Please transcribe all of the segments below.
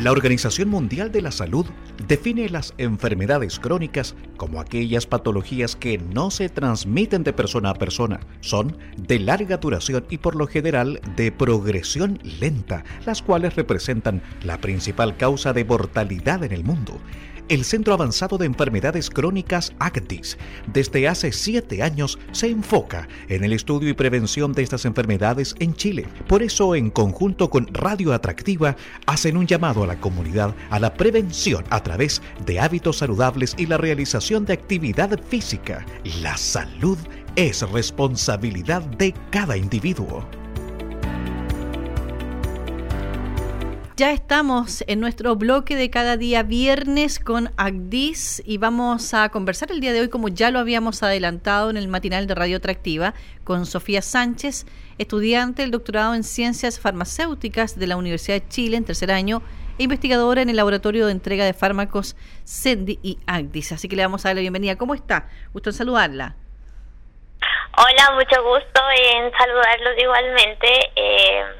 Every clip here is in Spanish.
La Organización Mundial de la Salud define las enfermedades crónicas como aquellas patologías que no se transmiten de persona a persona, son de larga duración y por lo general de progresión lenta, las cuales representan la principal causa de mortalidad en el mundo el Centro Avanzado de Enfermedades Crónicas ACTIS desde hace siete años se enfoca en el estudio y prevención de estas enfermedades en Chile. Por eso, en conjunto con Radio Atractiva, hacen un llamado a la comunidad a la prevención a través de hábitos saludables y la realización de actividad física. La salud es responsabilidad de cada individuo. Ya estamos en nuestro bloque de cada día viernes con Agdis y vamos a conversar el día de hoy, como ya lo habíamos adelantado en el matinal de Radio Atractiva, con Sofía Sánchez, estudiante del doctorado en Ciencias Farmacéuticas de la Universidad de Chile en tercer año e investigadora en el Laboratorio de Entrega de Fármacos CENDI y Agdis. Así que le vamos a dar la bienvenida. ¿Cómo está? Gusto en saludarla. Hola, mucho gusto en saludarlos igualmente. Eh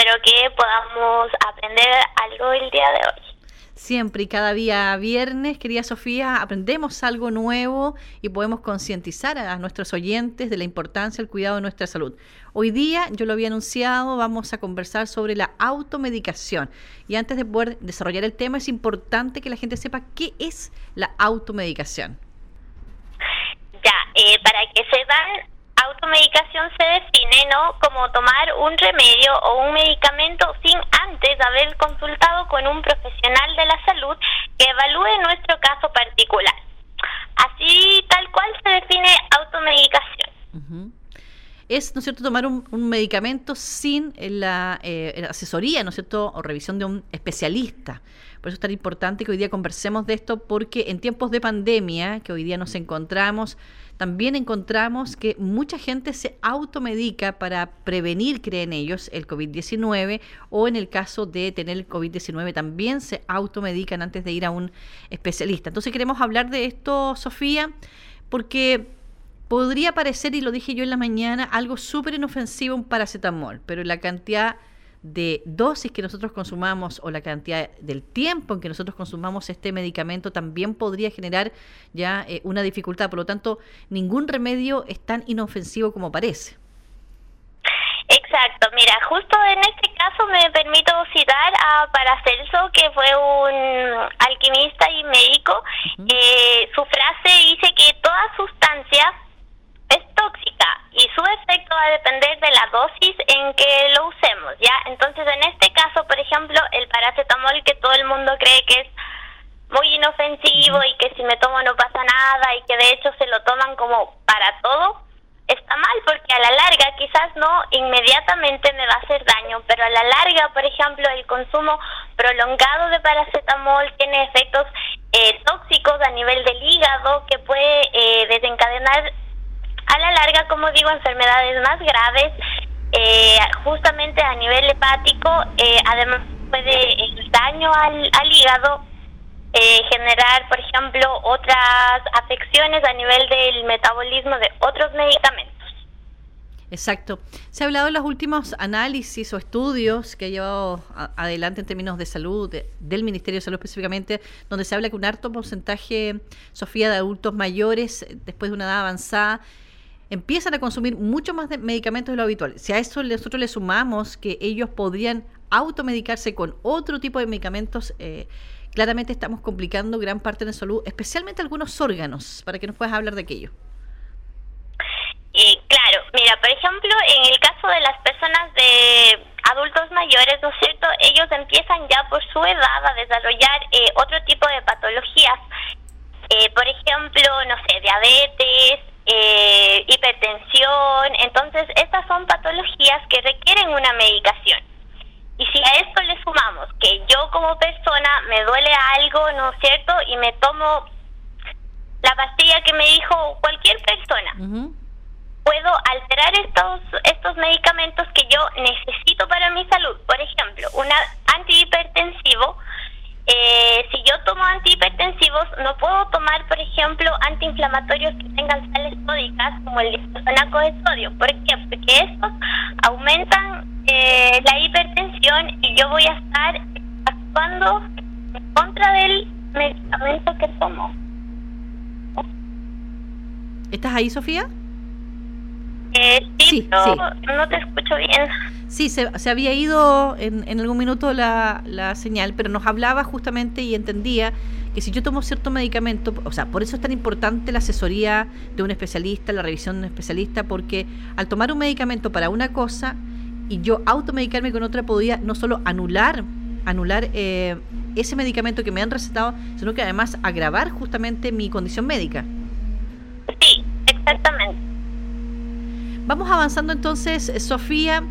espero que podamos aprender algo el día de hoy. Siempre y cada día viernes, querida Sofía, aprendemos algo nuevo y podemos concientizar a nuestros oyentes de la importancia del cuidado de nuestra salud. Hoy día, yo lo había anunciado, vamos a conversar sobre la automedicación. Y antes de poder desarrollar el tema, es importante que la gente sepa qué es la automedicación. Ya, eh, para que sepan, automedicación se define no como tomar un remedio o un medicamento sin antes haber consultado con un profesional de la salud que evalúe nuestro caso particular. Así tal cual se define automedicación. Es, ¿no cierto?, tomar un, medicamento sin la eh, asesoría, ¿no es cierto?, o revisión de un especialista. Por eso es tan importante que hoy día conversemos de esto, porque en tiempos de pandemia, que hoy día nos encontramos, también encontramos que mucha gente se automedica para prevenir, creen ellos, el COVID-19 o en el caso de tener el COVID-19 también se automedican antes de ir a un especialista. Entonces queremos hablar de esto, Sofía, porque podría parecer, y lo dije yo en la mañana, algo súper inofensivo un paracetamol, pero la cantidad de dosis que nosotros consumamos o la cantidad del tiempo en que nosotros consumamos este medicamento también podría generar ya eh, una dificultad. Por lo tanto, ningún remedio es tan inofensivo como parece. Exacto, mira, justo en este caso me permito citar a Paracelso, que fue un alquimista y médico. Eh, su frase dice que toda sustancia es tóxica y su efecto va a dosis en que lo usemos, ¿ya? Entonces, en este caso, por ejemplo, el paracetamol que todo el mundo cree que es muy inofensivo y que si me tomo no pasa nada y que de hecho se lo toman como para todo, está mal porque a la larga quizás no inmediatamente me va a hacer daño, pero a la larga, por ejemplo, el consumo prolongado de paracetamol tiene efectos eh, tóxicos a nivel del hígado que puede eh, desencadenar a la larga, como digo, enfermedades más graves, eh, justamente a nivel hepático, eh, además puede el daño al, al hígado eh, generar, por ejemplo, otras afecciones a nivel del metabolismo de otros medicamentos. Exacto. Se ha hablado en los últimos análisis o estudios que ha llevado adelante en términos de salud, del Ministerio de Salud específicamente, donde se habla que un alto porcentaje, Sofía, de adultos mayores, después de una edad avanzada, empiezan a consumir mucho más de medicamentos de lo habitual. Si a eso nosotros le sumamos que ellos podrían automedicarse con otro tipo de medicamentos, eh, claramente estamos complicando gran parte de la salud, especialmente algunos órganos, para que nos puedas hablar de aquello. Eh, claro, mira, por ejemplo, en el caso de las personas de adultos mayores, ¿no es cierto? Ellos empiezan ya por su edad a desarrollar eh, otro tipo de patologías. por ejemplo, no sé, diabetes, eh, hipertensión. Entonces, estas son patologías que requieren una medicación. Y si a esto le sumamos que yo como persona me duele algo, ¿no es cierto? Y me tomo la pastilla que me dijo cualquier persona, puedo alterar estos, estos medicamentos que yo necesito para mi salud. Por ejemplo, un antihipertensivo eh, si yo tomo antihipertensivos, no puedo tomar, por ejemplo, antiinflamatorios que tengan sales sódicas, como el diclofenaco de sodio. ¿Por qué? Porque estos aumentan eh, la hipertensión y yo voy a estar actuando en contra del medicamento que tomo. ¿Estás ahí, Sofía? Eh, sí, no te escucho bien. Sí, se, había ido en, en, algún minuto la, la señal, pero nos hablaba justamente y entendía que si yo tomo cierto medicamento, o sea, por eso es tan importante la asesoría de un especialista, la revisión de un especialista, porque al tomar un medicamento para una cosa y yo automedicarme con otra, podía no solo anular, anular eh, ese medicamento que me han recetado, sino que además agravar justamente mi condición médica. Sí, exactamente. Vamos avanzando entonces, Sofía.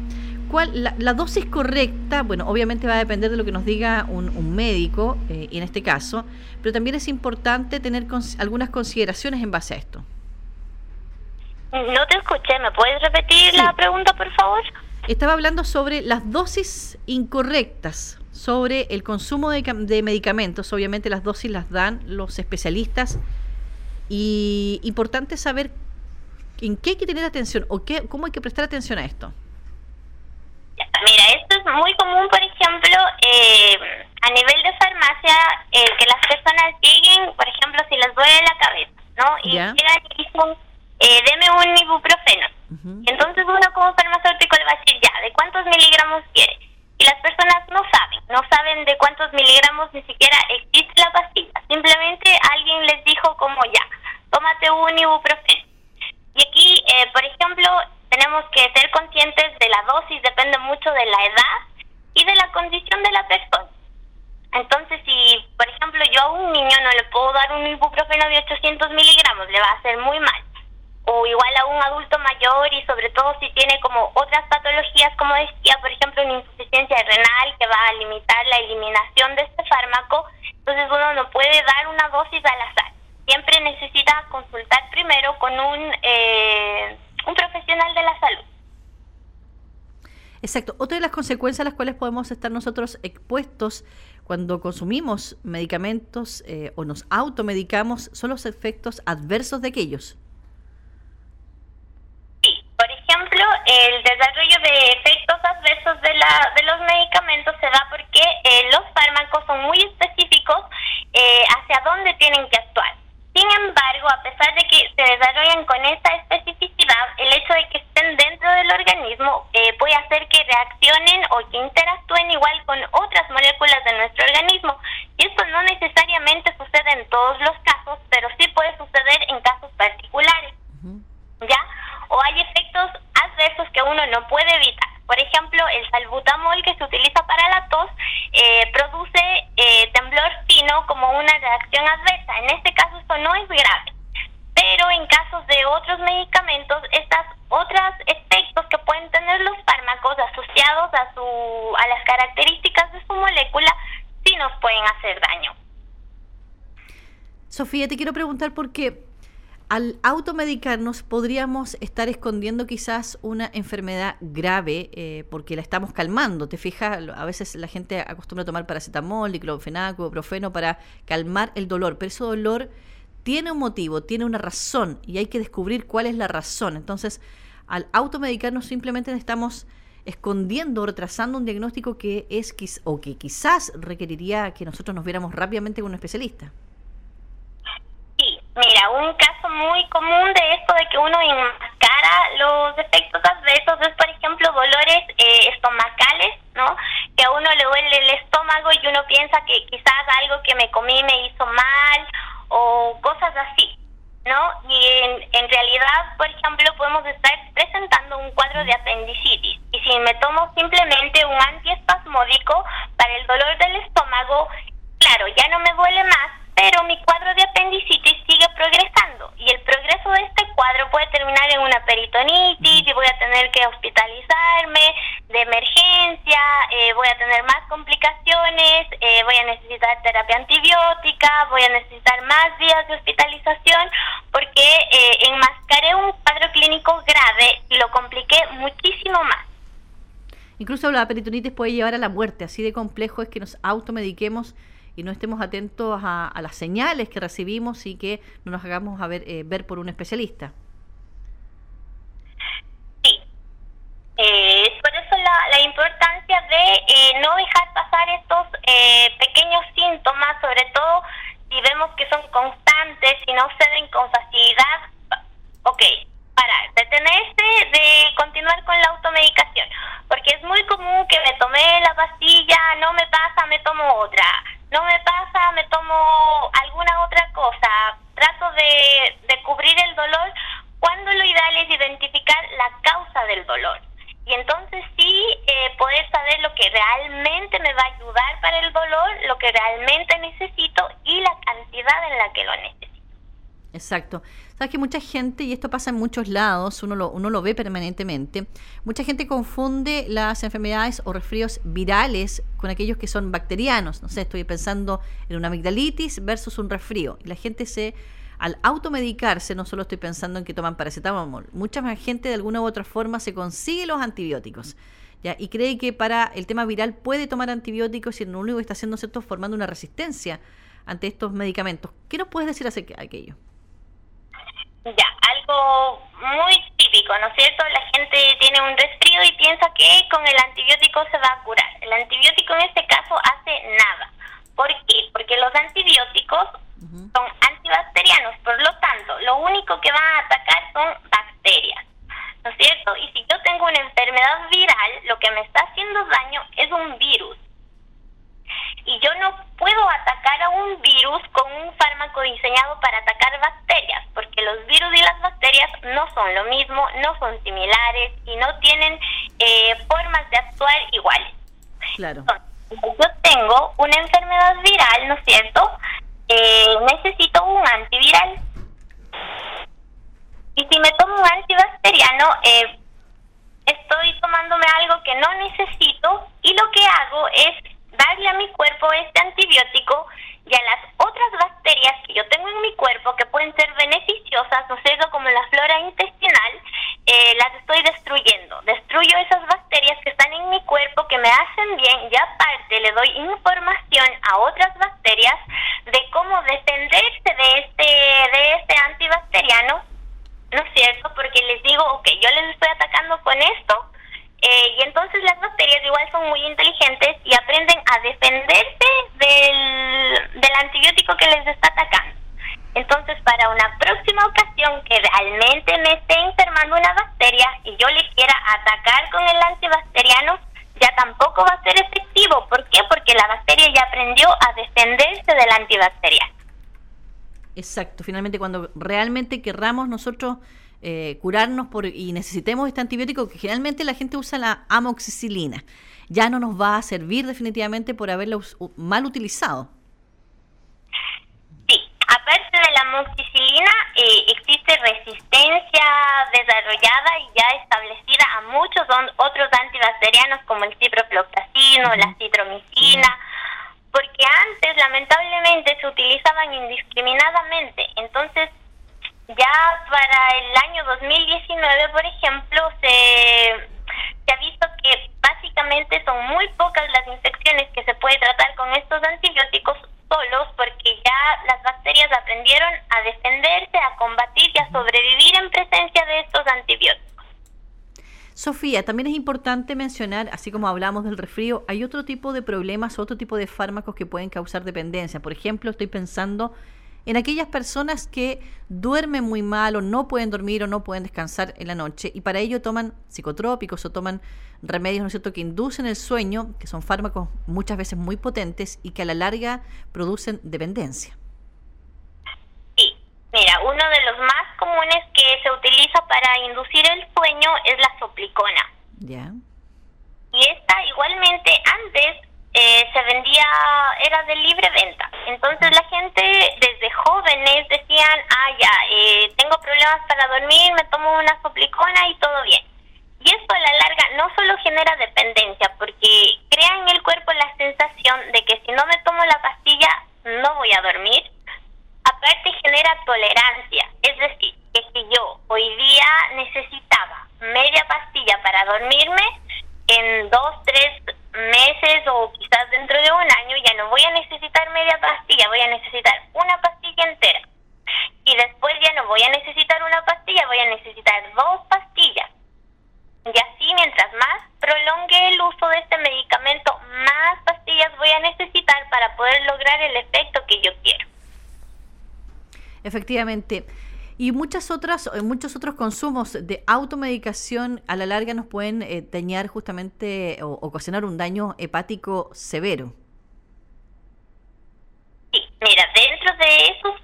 ¿Cuál, la, dosis correcta, bueno, obviamente va a depender de lo que nos diga un, médico, eh, en este caso, pero también es importante tener algunas consideraciones en base a esto. No te escuché, ¿me puedes repetir la pregunta, por favor? Estaba hablando sobre las dosis incorrectas, sobre el consumo de, de medicamentos. Obviamente las dosis las dan los especialistas y importante saber en qué hay que tener atención o qué, cómo hay que prestar atención a esto. Mira, esto es muy común, por ejemplo, eh, a nivel de farmacia, eh, que las personas lleguen, por ejemplo, si les duele la cabeza, ¿no? Y llegan y dicen, eh, deme un ibuprofeno. Entonces uno como farmacéutico le va a decir, ya, ¿de cuántos miligramos quiere? Y las personas no saben, no saben de cuántos miligramos ni siquiera existe la pastilla. Simplemente alguien les dijo como ya, tómate un ibuprofeno. Y aquí, eh, por ejemplo, tenemos que ser conscientes de la dosis, depende mucho de la edad y de la condición de la persona. Entonces, si, por ejemplo, yo a un niño no le puedo dar un ibuprofeno de 800 miligramos, le va a hacer muy mal. O igual a un adulto mayor y sobre todo si tiene como otras patologías, como decía, por ejemplo, una insuficiencia renal que va a limitar la eliminación de este fármaco, entonces uno no puede dar una dosis al azar. Siempre necesita consultar primero con un... Eh, un profesional de la salud. Exacto. Otra de las consecuencias a las cuales podemos estar nosotros expuestos cuando consumimos medicamentos eh, o nos automedicamos son los efectos adversos de aquellos. Sí, por ejemplo, el desarrollo de efectos adversos de, la, de los medicamentos se da porque eh, los fármacos son muy específicos eh, hacia dónde tienen que actuar. Sin embargo, a pesar de que se desarrollan con esta especificidad, el hecho de que estén dentro del organismo eh, puede hacer que reaccionen o que interactúen igual con otras moléculas de nuestro organismo. Y esto no necesariamente sucede en todos los casos, pero sí puede suceder en casos particulares. ¿Ya? O hay efectos adversos que uno no puede evitar. Por ejemplo, el salbutamol que se utiliza para la tos eh, produce eh, temblor fino como una reacción adversa. En este caso esto no es grave. Pero en casos de otros medicamentos, estas otras efectos que pueden tener los fármacos asociados a, su, a las características de su molécula, sí nos pueden hacer daño. Sofía, te quiero preguntar por qué al automedicarnos podríamos estar escondiendo quizás una enfermedad grave eh, porque la estamos calmando. Te fijas, a veces la gente acostumbra a tomar paracetamol, diclofenaco, ibuprofeno para calmar el dolor, pero ese dolor tiene un motivo, tiene una razón y hay que descubrir cuál es la razón. Entonces, al automedicarnos simplemente estamos escondiendo o retrasando un diagnóstico que es o que quizás requeriría que nosotros nos viéramos rápidamente con un especialista. Mira, un caso muy común de esto de que uno enmascara los efectos adversos es, por ejemplo, dolores eh, estomacales, ¿no? Que a uno le duele el estómago y uno piensa que quizás algo que me comí me hizo mal o cosas así, ¿no? Y en, en realidad, por ejemplo, podemos estar presentando un cuadro de apendicitis. Y si me tomo simplemente un antiespasmódico para el dolor del estómago, claro, ya no me duele más, pero mi cuadro de apendicitis sigue progresando y el progreso de este cuadro una peritonitis y voy a tener que hospitalizarme de emergencia, eh, voy a tener más complicaciones, eh, voy a necesitar terapia antibiótica, voy a necesitar más días de hospitalización porque eh, enmascaré un cuadro clínico grave y lo compliqué muchísimo más. Incluso la peritonitis puede llevar a la muerte, así de complejo es que nos automediquemos y no estemos atentos a, las señales que recibimos y que no nos hagamos a ver, eh, ver por un especialista. Sí. Eh, por eso la, la importancia no dejar pasar estos eh, pequeños síntomas, sobre todo si vemos que son constantes y no ceden con facilidad. Ok, parar, detenerse de continuar con la automedicación, porque es muy común que me tomé la pastilla, no me pasa, me tomo otra, no me pasa, me tomo alguna otra cosa, trato de, de cubrir el dolor cuando lo ideal es identificar la causa del dolor. Y entonces sí poder saber lo que realmente me va a ayudar para el dolor, lo que realmente necesito y la cantidad en la que lo necesito. Exacto. Sabes que mucha gente, y esto pasa en muchos lados, uno lo, uno lo ve permanentemente, mucha gente confunde las enfermedades o resfríos virales con aquellos que son bacterianos. No sé, estoy pensando en una amigdalitis versus un resfrío. Y la gente se, al automedicarse, no solo estoy pensando en que toman paracetamol, mucha más gente de alguna u otra forma se consigue los antibióticos. ¿Ya? y cree que para el tema viral puede tomar antibióticos y lo único que está haciendo es formando una resistencia ante estos medicamentos. ¿Qué nos puedes decir acerca de aquello? Ya, algo muy típico, ¿no es cierto? La gente tiene un resfrío y piensa que con el antibiótico se va a curar. El antibiótico en este caso hace nada. ¿Por qué? Porque los antibióticos son antibacterianos, por lo tanto, lo único que van a atacar son bacterias, ¿no es cierto? Y si yo tengo una enfermedad viral, lo que me está haciendo daño es un virus. Y yo no puedo atacar a un virus con un fármaco diseñado para atacar bacterias, porque los virus y las bacterias no son lo mismo, no son similares y no tienen eh, formas de actuar iguales. Claro. yo tengo una enfermedad viral, ¿no es cierto? Eh, necesito un antiviral. Y si me tomo un antibacteriano, eh, estoy tomándome algo que no necesito y lo que hago es darle a mi cuerpo este antibiótico y a las otras bacterias que yo tengo en mi cuerpo que pueden ser beneficiosas, no sé, como la flora intestinal, eh, las estoy destruyendo. Destruyo esas bacterias que están en mi cuerpo que me hacen bien y aparte le doy información a otras bacterias de cómo defenderse de este, de este antibacteriano, ¿no es cierto? Porque les digo, ok, yo les estoy atacando con esto, eh, y entonces las bacterias igual son muy inteligentes y aprenden a defenderse del, del antibiótico que les está atacando. Entonces, para una próxima ocasión que realmente me esté enfermando una bacteria y yo le quiera atacar con el antibacteriano, ya tampoco va a ser efectivo. ¿Por qué? Porque la bacteria ya aprendió a defenderse del antibacteriano. Exacto. Finalmente, cuando realmente querramos nosotros eh, curarnos por, y necesitemos este antibiótico, que generalmente la gente usa la amoxicilina. Ya no nos va a servir definitivamente por haberlo mal utilizado. Aparte de la amoxicilina, eh, existe resistencia desarrollada y ya establecida a muchos otros antibacterianos como el ciprofloxacino, la citromicina, porque antes lamentablemente se utilizaban indiscriminadamente. Entonces, ya para el año 2019, por ejemplo, se, se ha visto que básicamente son muy pocas las infecciones que se puede tratar con estos antibióticos solos porque ya las bacterias aprendieron a defenderse, a combatir y a sobrevivir en presencia de estos antibióticos. Sofía, también es importante mencionar, así como hablamos del resfrío, hay otro tipo de problemas, otro tipo de fármacos que pueden causar dependencia. Por ejemplo, estoy pensando en aquellas personas que duermen muy mal o no pueden dormir o no pueden descansar en la noche y para ello toman psicotrópicos o toman remedios, ¿no es cierto?, que inducen el sueño, que son fármacos muchas veces muy potentes y que a la larga producen dependencia. Sí, mira, uno de los más comunes que se utiliza para inducir el sueño es la soplicona. Ya. Y esta igualmente antes eh, se vendía, era de libre venta. Entonces dormir, me tomo una soplicona y todo bien. Y esto a la larga no solo genera dependencia, porque crea en el cuerpo la sensación de que si no me tomo la pastilla no voy a dormir. Aparte genera tolerancia, es decir, que si yo hoy día necesitaba media pastilla para dormirme, en dos, tres meses o quizás dentro de un año ya no voy a necesitar media pastilla, voy a necesitar una pastilla entera. Y después ya no voy a necesitar una pastilla, voy a necesitar dos pastillas. Y así mientras más prolongue el uso de este medicamento, poder lograr el efecto que yo quiero. Efectivamente. Y muchas otras, eh, muchos otros consumos de automedicación a la larga nos pueden eh, dañar justamente o ocasionar un daño hepático severo. Sí, mira, dentro de esos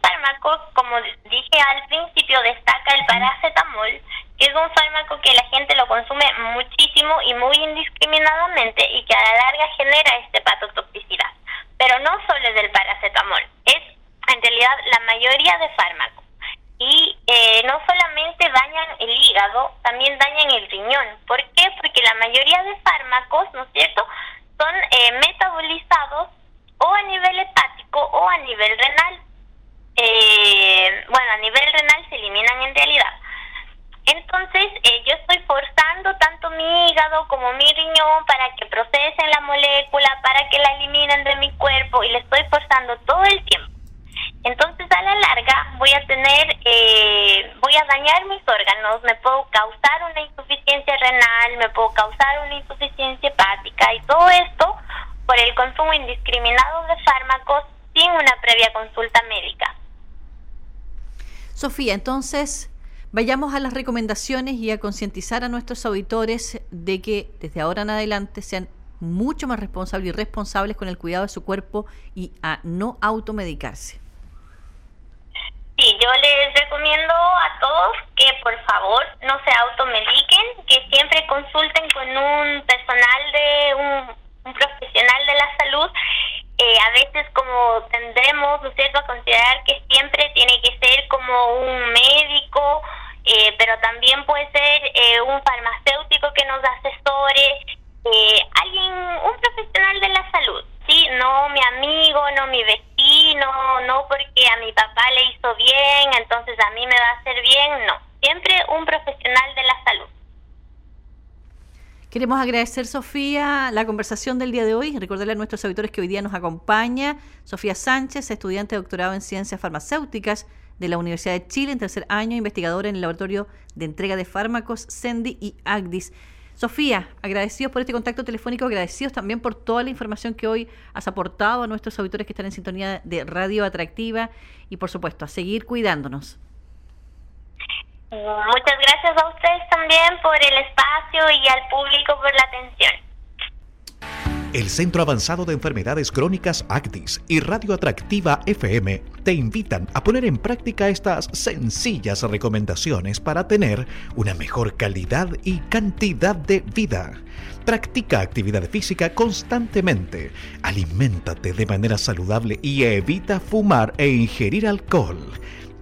como dije al principio, destaca el paracetamol, que es un fármaco que la gente lo consume muchísimo y muy indiscriminadamente y que a la larga genera este hepatotoxicidad. Pero no solo es del paracetamol, es en realidad la mayoría de fármacos. Y eh, no solamente dañan el hígado, también dañan el riñón. ¿Por qué? Porque la mayoría de fármacos, ¿no es cierto?, son eh, metabolizados o a nivel hepático o a nivel renal. Eh, bueno, a nivel renal se eliminan en realidad. Entonces, yo estoy forzando tanto mi hígado como mi riñón para que procesen la molécula, para que la eliminen de mi cuerpo y le estoy forzando todo el tiempo. Entonces, a la larga, voy a tener, eh, voy a dañar mis órganos, me puedo causar una insuficiencia renal, me puedo causar una insuficiencia hepática y todo esto por el consumo indiscriminado de fármacos sin una previa consulta médica. Sofía, entonces, vayamos a las recomendaciones y a concientizar a nuestros auditores de que desde ahora en adelante sean mucho más responsables y responsables con el cuidado de su cuerpo y a no automedicarse. Sí, yo les recomiendo a todos que por favor no se automediquen, que siempre consulten con un personal de un, profesional de la salud. Eh, a veces como tendremos, ¿no a considerar que siempre tiene que ser como un médico, eh, pero también puede ser eh, un farmacéutico que nos asesore, alguien, un profesional de la salud, ¿sí? No mi amigo, no mi vecino no, no porque a mi papá le hizo bien, entonces a mí me va a hacer bien, no. Siempre un profesional de la salud. Queremos agradecer, Sofía, la conversación del día de hoy. Recordarle a nuestros auditores que hoy día nos acompaña Sofía Sánchez, estudiante de doctorado en Ciencias Farmacéuticas de la Universidad de Chile, en tercer año, investigadora en el Laboratorio de Entrega de Fármacos, CENDI y AGDIS. Sofía, agradecidos por este contacto telefónico, agradecidos también por toda la información que hoy has aportado a nuestros auditores que están en sintonía de Radio Atractiva y por supuesto a seguir cuidándonos. Muchas gracias a ustedes también por el espacio y al público por la atención. El Centro Avanzado de Enfermedades Crónicas ACTIS y Radio Atractiva FM te invitan a poner en práctica estas sencillas recomendaciones para tener una mejor calidad y cantidad de vida. Practica actividad física constantemente, aliméntate de manera saludable y evita fumar e ingerir alcohol.